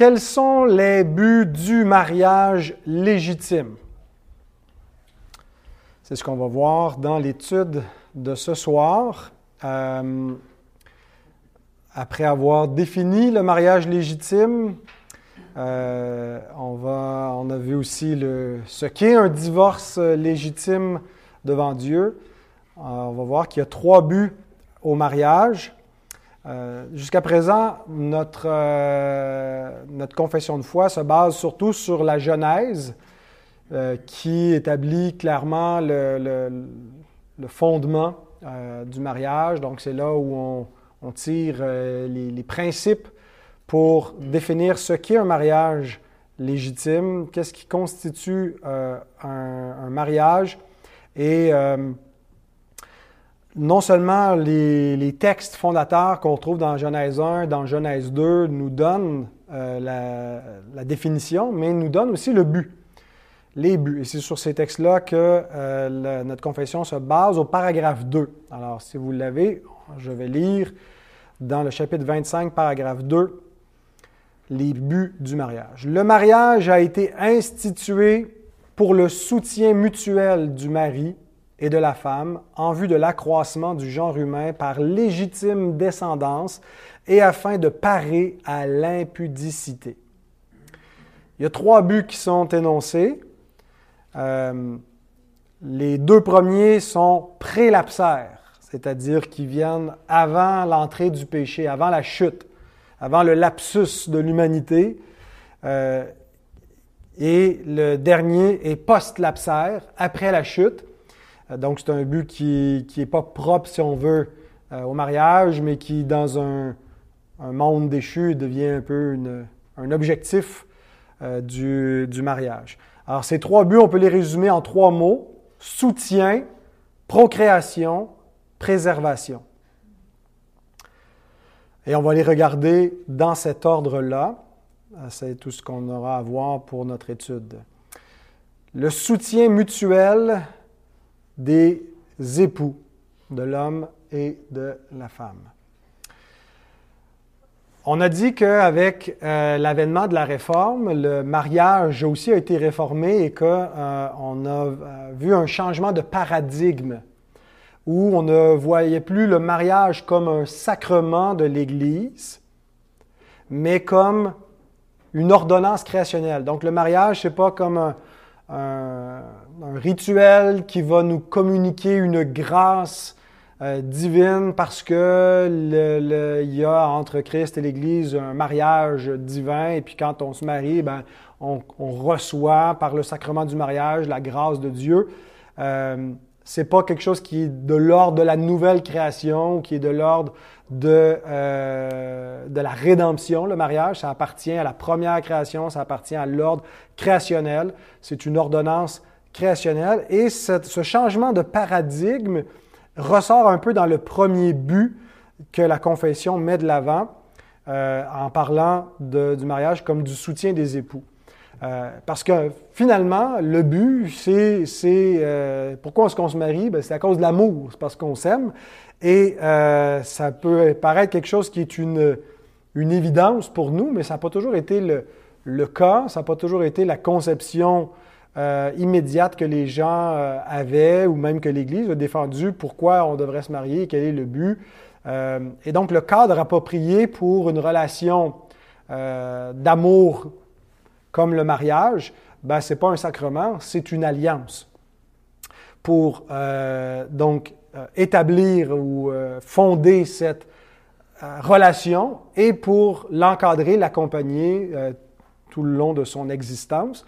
quels sont les buts du mariage légitime? C'est ce qu'on va voir dans l'étude de ce soir. Euh, après avoir défini le mariage légitime, euh, on, a vu aussi ce qu'est un divorce légitime devant Dieu. Euh, on va voir qu'il y a trois buts au mariage. Euh, jusqu'à présent, notre, notre confession de foi se base surtout sur la Genèse, qui établit clairement le, fondement du mariage. Donc, c'est là où on, tire les, principes pour définir ce qu'est un mariage légitime, qu'est-ce qui constitue euh, un, mariage. Et euh, non seulement les, textes fondateurs qu'on trouve dans Genèse 1, dans Genèse 2 nous donnent euh, la, définition, mais nous donnent aussi le but, les buts. Et c'est sur ces textes-là que notre confession se base au paragraphe 2. Alors, si vous l'avez, je vais lire dans le chapitre 25, paragraphe 2 les buts du mariage. Le mariage a été institué pour le soutien mutuel du mari et de la femme en vue de l'accroissement du genre humain par légitime descendance et afin de parer à l'impudicité. Il y a trois buts qui sont énoncés. Euh, les deux premiers sont prélapsaires, c'est-à-dire qui viennent avant l'entrée du péché, avant la chute avant le lapsus de l'humanité. Euh, et le dernier est post-lapsaire, après la chute. Euh, donc, c'est un but qui n'est pas propre, si on veut, euh, au mariage, mais qui, dans un, monde déchu, devient un peu un objectif du, du mariage. Alors, ces trois buts, on peut les résumer en trois mots. Soutien, procréation, préservation. Et on va les regarder dans cet ordre-là. Euh, c'est tout ce qu'on aura à voir pour notre étude. Le soutien mutuel des époux, de l'homme et de la femme. On a dit qu'avec euh, l'avènement de la réforme, le mariage aussi a été réformé et qu'on euh, a vu un changement de paradigme où on ne voyait plus le mariage comme un sacrement de l'Église, mais comme une ordonnance créationnelle. Donc le mariage, ce n'est pas comme un, rituel qui va nous communiquer une grâce euh, divine parce que il y a entre Christ et l'Église un mariage divin et puis quand on se marie, ben, on, reçoit par le sacrement du mariage la grâce de Dieu. Euh, c'est pas quelque chose qui est de l'ordre de la nouvelle création, qui est de l'ordre de, euh, de la rédemption, le mariage. Ça appartient à la première création, ça appartient à l'ordre créationnel. C'est une ordonnance Et ce, changement de paradigme ressort un peu dans le premier but que la confession met de l'avant euh, en parlant du mariage comme du soutien des époux. Euh, parce que finalement, le but, c'est, euh, pourquoi est-ce qu'on se marie? Ben, c'est à cause de l'amour, c'est parce qu'on s'aime. Et ça peut paraître quelque chose qui est une, une évidence pour nous, mais ça n'a pas toujours été le, le cas, ça n'a pas toujours été la conception immédiate que les gens avaient ou même que l'Église a défendu pourquoi on devrait se marier, quel est le but. et donc le cadre approprié pour une relation d'amour comme le mariage, ben, ce n'est pas un sacrement, c'est une alliance. Pour euh, donc euh, établir ou euh, fonder cette relation et pour l'encadrer, l'accompagner tout le long de son existence.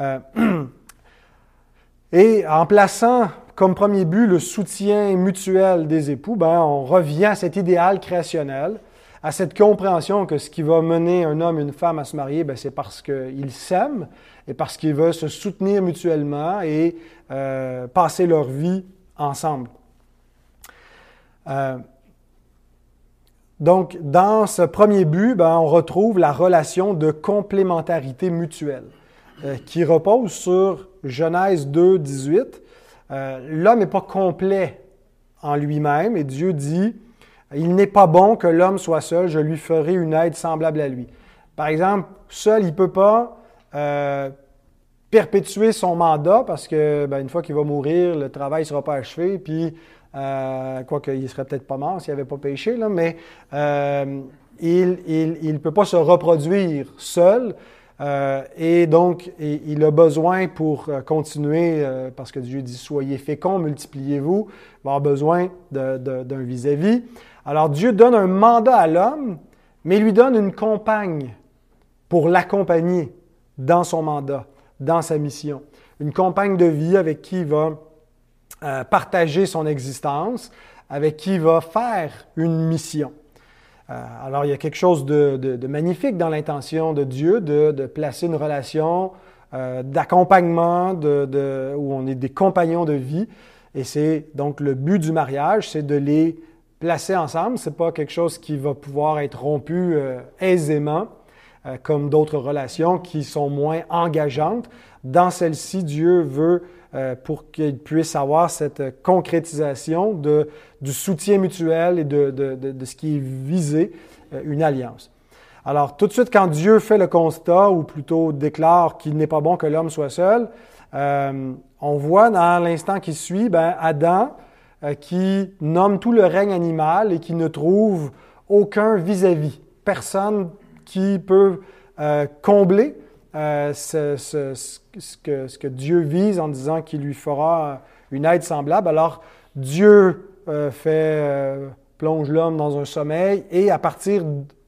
et en plaçant comme premier but le soutien mutuel des époux, ben, on revient à cet idéal créationnel à cette compréhension que ce qui va mener un homme et une femme à se marier, ben, c'est parce qu'ils s'aiment et parce qu'ils veulent se soutenir mutuellement et euh, passer leur vie ensemble. Euh, donc, dans ce premier but, ben, on retrouve la relation de complémentarité mutuelle euh, qui repose sur Genèse 2, 18. L'homme n'est pas complet en lui-même et Dieu dit il n'est pas bon que l'homme soit seul, je lui ferai une aide semblable à lui. Par exemple, seul, il ne peut pas euh, perpétuer son mandat parce que ben, une fois qu'il va mourir, le travail ne sera pas achevé, puis euh, quoique il serait peut-être pas mort s'il n'avait pas péché, là, mais euh, il ne il, peut pas se reproduire seul. Euh, et donc, il a besoin pour euh, continuer, euh, parce que Dieu dit soyez féconds, multipliez-vous, il va avoir besoin d'un vis-à-vis. Alors, Dieu donne un mandat à l'homme, mais lui donne une compagne pour l'accompagner dans son mandat, dans sa mission. Une compagne de vie avec qui il va partager son existence, avec qui il va faire une mission. Euh, alors, il y a quelque chose de, magnifique dans l'intention de Dieu de, placer une relation euh, d'accompagnement, où on est des compagnons de vie. Et c'est donc le but du mariage, c'est de les placer ensemble. Ce n'est pas quelque chose qui va pouvoir être rompu euh, aisément, comme d'autres relations qui sont moins engageantes. Dans celle-ci, Dieu veut euh, pour qu'ils puissent avoir cette concrétisation du soutien mutuel et de, ce qui est visé, euh, une alliance. Alors, tout de suite, quand Dieu fait le constat, ou plutôt déclare qu'il n'est pas bon que l'homme soit seul, euh, on voit dans l'instant qui suit, ben, Adam qui nomme tout le règne animal et qui ne trouve aucun vis-à-vis, personne qui peut combler euh, ce, que, Dieu vise en disant qu'il lui fera une aide semblable. Alors Dieu euh, fait, euh, plonge l'homme dans un sommeil et à partir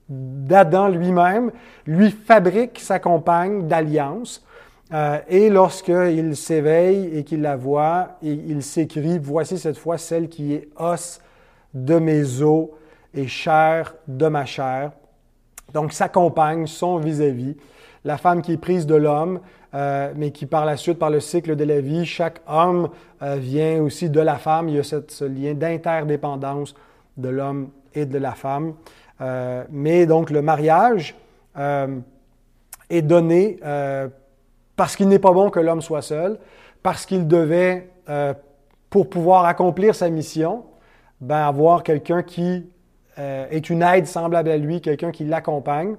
d'Adam lui-même, lui fabrique sa compagne d'alliance. et lorsqu'il s'éveille et qu'il la voit, il s'écrit, voici cette fois celle qui est os de mes os et chair de ma chair. Donc sa compagne, son vis-à-vis la femme qui est prise de l'homme, euh, mais qui par la suite, par le cycle de la vie, chaque homme euh, vient aussi de la femme. Il y a ce lien d'interdépendance de l'homme et de la femme. Euh, mais donc le mariage est donné parce qu'il n'est pas bon que l'homme soit seul, parce qu'il devait, pour pouvoir accomplir sa mission, ben, avoir quelqu'un qui est une aide semblable à lui, quelqu'un qui l'accompagne.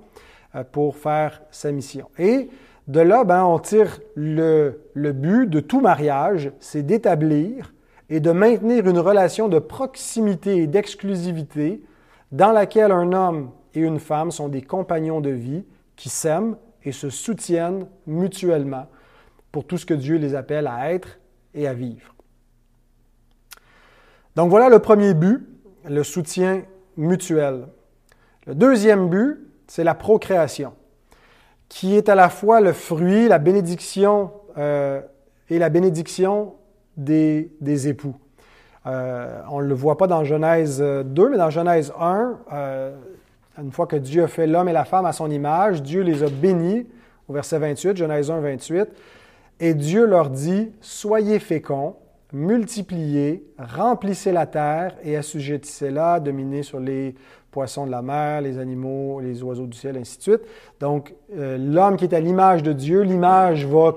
Euh, pour faire sa mission. Et de là, ben, on tire le, le but de tout mariage, c'est d'établir et de maintenir une relation de proximité et d'exclusivité dans laquelle un homme et une femme sont des compagnons de vie qui s'aiment et se soutiennent mutuellement pour tout ce que Dieu les appelle à être et à vivre. Donc voilà le premier but, le soutien mutuel. Le deuxième but, c'est la procréation, qui est à la fois le fruit, la bénédiction euh, et la bénédiction des, époux. Euh, on ne le voit pas dans Genèse 2, mais dans Genèse 1, euh, une fois que Dieu a fait l'homme et la femme à son image, Dieu les a bénis, au verset 28, Genèse 1, 28, et Dieu leur dit, Soyez féconds, multipliez, remplissez la terre et assujettissez-la, dominez sur les poissons de la mer, les animaux, les oiseaux du ciel, ainsi de suite. Donc, euh, l'homme qui est à l'image de Dieu, l'image va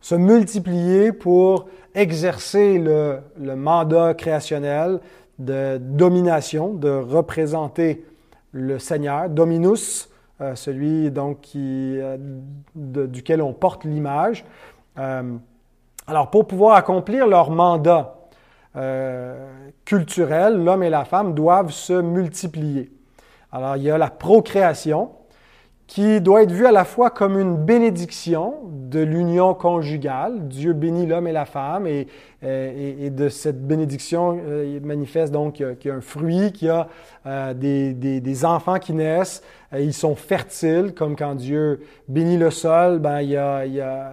se multiplier pour exercer le, mandat créationnel de domination, de représenter le Seigneur, Dominus, euh, celui donc qui, euh, duquel on porte l'image. alors, pour pouvoir accomplir leur mandat, culturelle, l'homme et la femme doivent se multiplier. Alors, il y a la procréation qui doit être vue à la fois comme une bénédiction de l'union conjugale. Dieu bénit l'homme et la femme et, et, de cette bénédiction, euh, il manifeste donc qu'il y a un fruit, qu'il y a euh, des, enfants qui naissent, ils sont fertiles, comme quand Dieu bénit le sol, ben, il y a,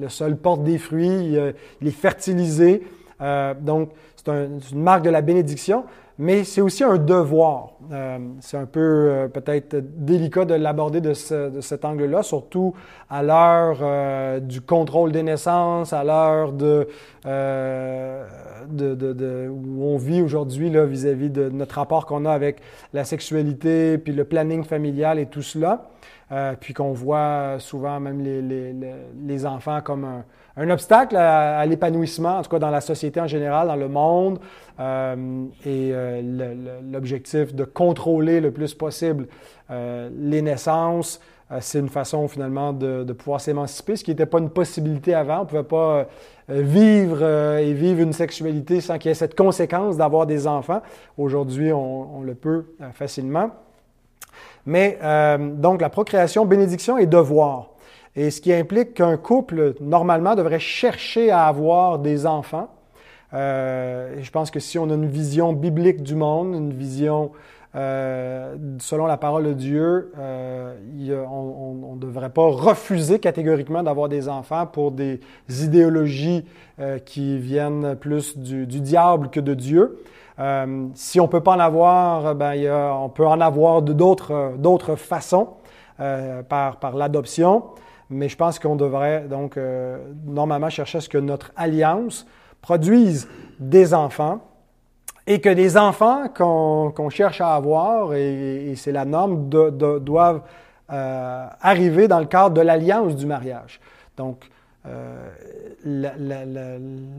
le sol porte des fruits, il, est fertilisé. Euh, donc, c'est une marque de la bénédiction, mais c'est aussi un devoir. Euh, c'est un peu euh, peut-être délicat de l'aborder de, cet angle-là, surtout à l'heure du contrôle des naissances, à l'heure de, où on vit aujourd'hui vis-à-vis de notre rapport qu'on a avec la sexualité, puis le planning familial et tout cela. puis qu'on voit souvent même les, enfants comme un, obstacle à, l'épanouissement, en tout cas dans la société en général, dans le monde, et l'objectif de contrôler le plus possible les naissances, euh, c'est une façon finalement de, pouvoir s'émanciper, ce qui n'était pas une possibilité avant. On ne pouvait pas euh, vivre euh, et vivre une sexualité sans qu'il y ait cette conséquence d'avoir des enfants. Aujourd'hui, on, le peut facilement. Mais donc la procréation, bénédiction et devoir. Et ce qui implique qu'un couple, normalement, devrait chercher à avoir des enfants. je pense que si on a une vision biblique du monde, une vision euh, selon la parole de Dieu, euh, on ne devrait pas refuser catégoriquement d'avoir des enfants pour des idéologies euh, qui viennent plus du, diable que de Dieu. si on peut pas en avoir, ben, on peut en avoir d'autres façons par, par l'adoption, mais je pense qu'on devrait donc normalement chercher à ce que notre alliance produise des enfants et que les enfants qu'on cherche à avoir, et, c'est la norme, doivent euh, arriver dans le cadre de l'alliance du mariage. Donc, euh,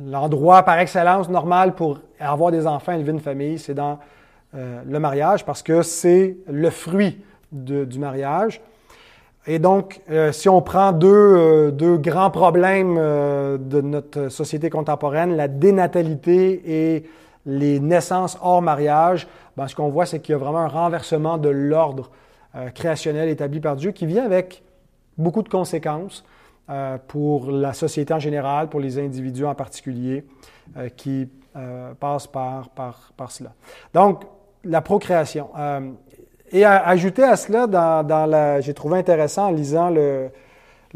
l'endroit par excellence normal pour avoir des enfants, élever une famille, c'est dans euh, le mariage parce que c'est le fruit du mariage. Et donc, si on prend deux, deux grands problèmes de notre société contemporaine, la dénatalité et les naissances hors mariage, ben, ce qu'on voit, c'est qu'il y a vraiment un renversement de l'ordre euh, créationnel établi par Dieu qui vient avec beaucoup de conséquences euh, pour la société en général, pour les individus en particulier, euh, qui passent par, par, par, cela. Donc, la procréation. Et à, ajouter à cela, j'ai trouvé intéressant en lisant le,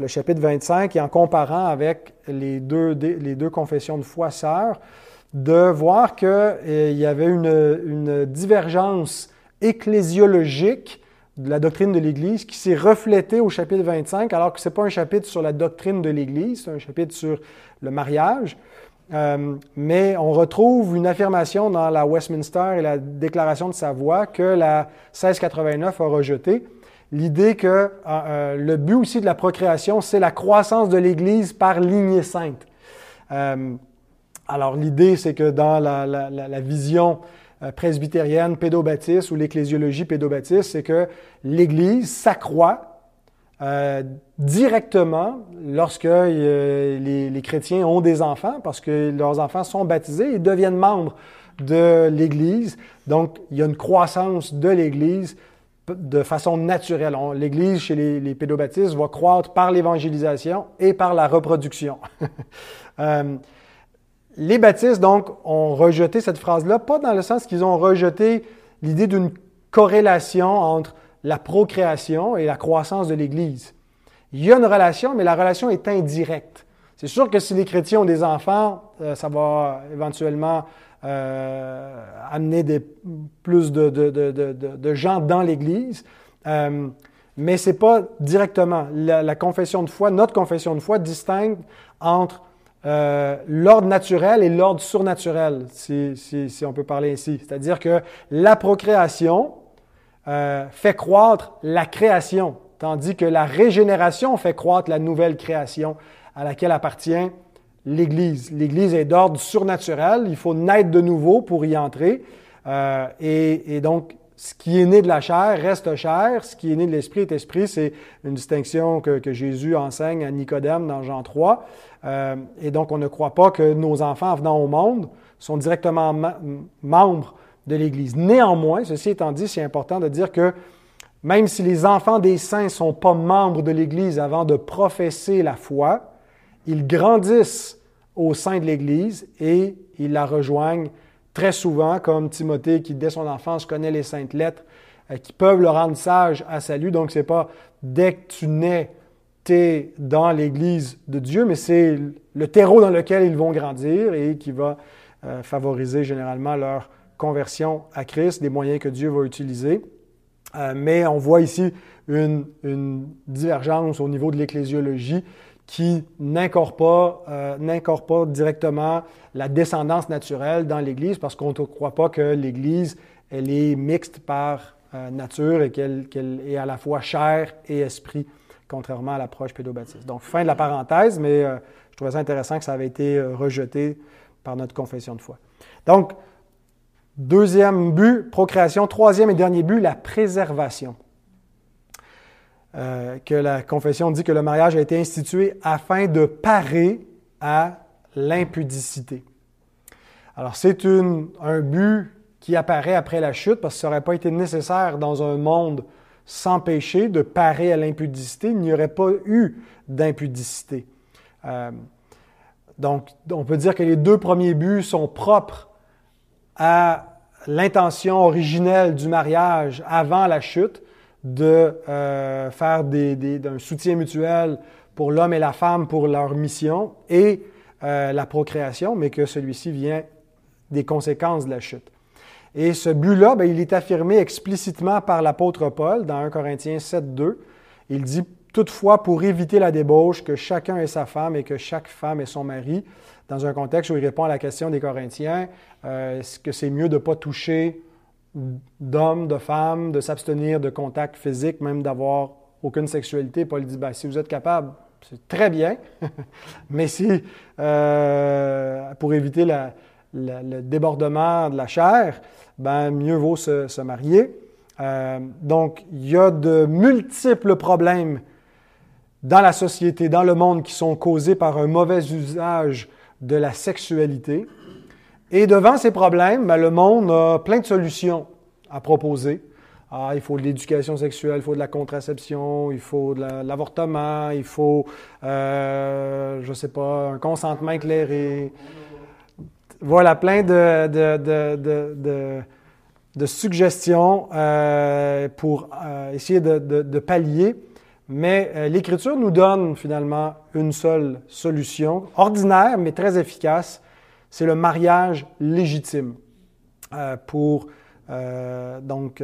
chapitre 25 et en comparant avec les deux, confessions de foi sœurs, de voir qu'il eh, y avait une, divergence ecclésiologique de la doctrine de l'Église qui s'est reflétée au chapitre 25, alors que ce n'est pas un chapitre sur la doctrine de l'Église, c'est un chapitre sur le mariage. Euh, mais on retrouve une affirmation dans la Westminster et la déclaration de sa voix que la 1689 a rejeté. L'idée que euh, euh, le but aussi de la procréation, c'est la croissance de l'Église par lignée sainte. Alors l'idée, c'est que dans la, vision presbytérienne pédobaptiste ou l'ecclésiologie pédobaptiste, c'est que l'Église s'accroît euh, directement lorsque euh, les, chrétiens ont des enfants, parce que leurs enfants sont baptisés et deviennent membres de l'Église. Donc, il y a une croissance de l'Église de façon naturelle. L'Église, chez les, les, pédobaptistes, va croître par l'évangélisation et par la reproduction. Les baptistes, donc, ont rejeté cette phrase-là, pas dans le sens qu'ils ont rejeté l'idée d'une corrélation entre la procréation et la croissance de l'Église. Il y a une relation, mais la relation est indirecte. C'est sûr que si les chrétiens ont des enfants, euh, ça va éventuellement euh, amener des, plus de, gens dans l'Église, euh, mais ce n'est pas directement. La, confession de foi, notre confession de foi distingue entre l'ordre naturel et l'ordre surnaturel, si, on peut parler ainsi. C'est-à-dire que la procréation euh, fait croître la création, tandis que la régénération fait croître la nouvelle création à laquelle appartient l'Église. L'Église est d'ordre surnaturel, il faut naître de nouveau pour y entrer. Euh, et, donc, ce qui est né de la chair reste chair, ce qui est né de l'esprit est esprit. C'est une distinction que, que, Jésus enseigne à Nicodème dans Jean 3. Euh, et donc, on ne croit pas que nos enfants venant au monde sont directement membres de l'Église. Néanmoins, ceci étant dit, c'est important de dire que même si les enfants des saints ne sont pas membres de l'Église avant de professer la foi, ils grandissent au sein de l'Église et ils la rejoignent très souvent, comme Timothée qui, dès son enfance, connaît les saintes lettres, euh, qui peuvent le rendre sage à salut. Donc, ce n'est pas dès que tu nais, tu es dans l'Église de Dieu, mais c'est le terreau dans lequel ils vont grandir et qui va euh, favoriser généralement leur conversion à Christ, des moyens que Dieu va utiliser. Euh, mais on voit ici une, divergence au niveau de l'ecclésiologie qui n'incorpore pas, directement la descendance naturelle dans l'Église parce qu'on ne croit pas que l'Église elle est mixte par nature et qu'elle est à la fois chair et esprit, contrairement à l'approche pédobaptiste. Donc, fin de la parenthèse, mais je trouvais ça intéressant que ça avait été rejeté par notre confession de foi. Donc, deuxième but, procréation. Troisième et dernier but, la préservation. Euh, que la confession dit que le mariage a été institué afin de parer à l'impudicité. Alors, c'est un but qui apparaît après la chute parce que ça n'aurait pas été nécessaire dans un monde sans péché de parer à l'impudicité. Il n'y aurait pas eu d'impudicité. Euh, donc, on peut dire que les deux premiers buts sont propres à l'intention originelle du mariage avant la chute de euh, faire des, un soutien mutuel pour l'homme et la femme pour leur mission et euh, la procréation, mais que celui-ci vient des conséquences de la chute. Et ce but-là, ben, il est affirmé explicitement par l'apôtre Paul dans 1 Corinthiens 7, 2. Il dit toutefois pour éviter la débauche, que chacun ait sa femme et que chaque femme ait son mari, dans un contexte où il répond à la question des Corinthiens, euh, est-ce que c'est mieux de ne pas toucher d'hommes, de femmes, de s'abstenir de contact physique, même d'avoir aucune sexualité? Paul dit, ben, si vous êtes capable, c'est très bien, mais si, euh, pour éviter le débordement de la chair, ben, mieux vaut se, marier. Euh, donc, il y a de multiples problèmes dans la société, dans le monde, qui sont causés par un mauvais usage de la sexualité. Et devant ces problèmes, ben, le monde a plein de solutions à proposer. Ah, il faut de l'éducation sexuelle, il faut de la contraception, il faut de l'avortement, il faut, euh, je ne sais pas, un consentement éclairé. Voilà, plein de, suggestions euh, pour euh, essayer de, pallier mais euh, l'Écriture nous donne finalement une seule solution, ordinaire mais très efficace, c'est le mariage légitime euh, pour euh, donc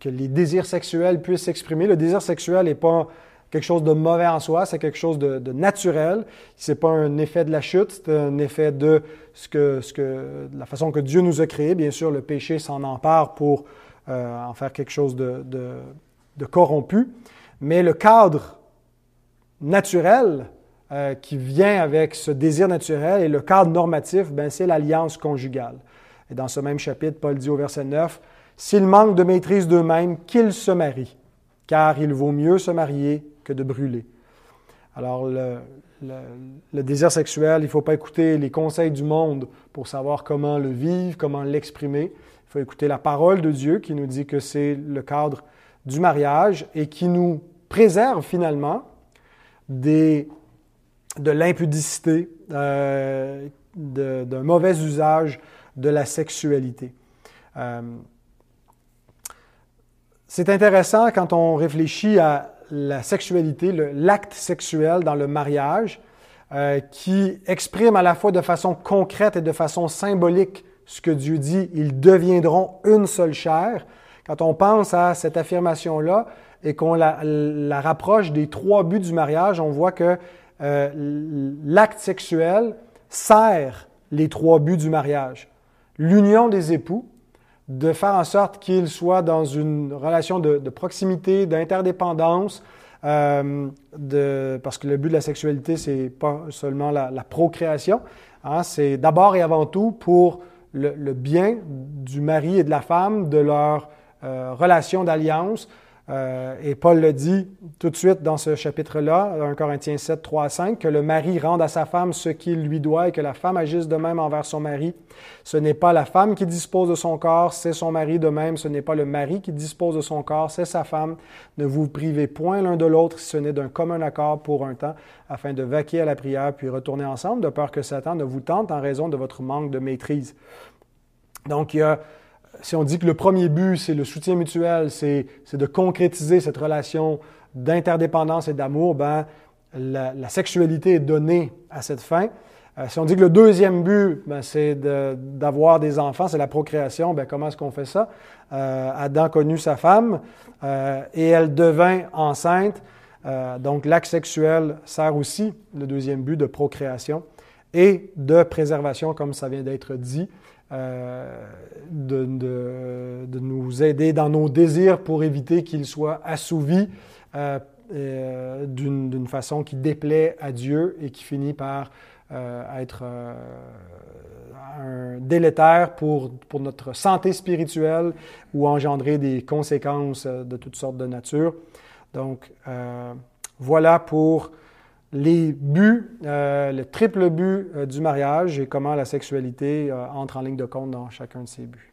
que les désirs sexuels puissent s'exprimer. Le désir sexuel n'est pas quelque chose de mauvais en soi, c'est quelque chose de, de naturel. C'est pas un effet de la chute, c'est un effet de ce que, ce que, la façon que Dieu nous a créé. Bien sûr, le péché s'en empare pour en faire quelque chose de corrompu. Mais le cadre naturel euh, qui vient avec ce désir naturel et le cadre normatif, ben, c'est l'alliance conjugale. Et dans ce même chapitre, Paul dit au verset 9, S'ils manquent de maîtrise d'eux-mêmes, qu'ils se marient, car il vaut mieux se marier que de brûler. Alors, le, le désir sexuel, il ne faut pas écouter les conseils du monde pour savoir comment le vivre, comment l'exprimer. Il faut écouter la parole de Dieu qui nous dit que c'est le cadre du mariage et qui nous préserve finalement de l'impudicité, euh, d'un mauvais usage de la sexualité. Euh, c'est intéressant quand on réfléchit à la sexualité, l'acte sexuel dans le mariage, euh, qui exprime à la fois de façon concrète et de façon symbolique ce que Dieu dit, ils deviendront une seule chair. Quand on pense à cette affirmation-là et qu'on la, rapproche des trois buts du mariage, on voit que euh, l'acte sexuel sert les trois buts du mariage. L'union des époux, de faire en sorte qu'ils soient dans une relation de, proximité, d'interdépendance, euh, parce que le but de la sexualité, c'est pas seulement la, procréation, hein, c'est d'abord et avant tout pour le, le, bien du mari et de la femme, de leur euh, relation d'alliance. Euh, et Paul le dit tout de suite dans ce chapitre-là, 1 Corinthiens 7, 3 à 5, que le mari rende à sa femme ce qu'il lui doit et que la femme agisse de même envers son mari. Ce n'est pas la femme qui dispose de son corps, c'est son mari de même. Ce n'est pas le mari qui dispose de son corps, c'est sa femme. Ne vous privez point l'un de l'autre si ce n'est d'un commun accord pour un temps, afin de vaquer à la prière puis retourner ensemble, de peur que Satan ne vous tente en raison de votre manque de maîtrise. Donc, il y a si on dit que le premier but, c'est le soutien mutuel, c'est de concrétiser cette relation d'interdépendance et d'amour, ben, la, sexualité est donnée à cette fin. Euh, si on dit que le deuxième but, ben, c'est d'avoir des enfants, c'est la procréation, ben, comment est-ce qu'on fait ça? Euh, Adam connut sa femme euh, et elle devint enceinte. donc l'acte sexuel sert aussi le deuxième but de procréation et de préservation, comme ça vient d'être dit. De, de, nous aider dans nos désirs pour éviter qu'ils soient assouvis d'une façon qui déplaît à Dieu et qui finit par être un délétère pour, pour notre santé spirituelle ou engendrer des conséquences euh, de toutes sortes de nature. Donc, euh, voilà pour les buts, euh, le triple but du mariage et comment la sexualité entre en ligne de compte dans chacun de ces buts.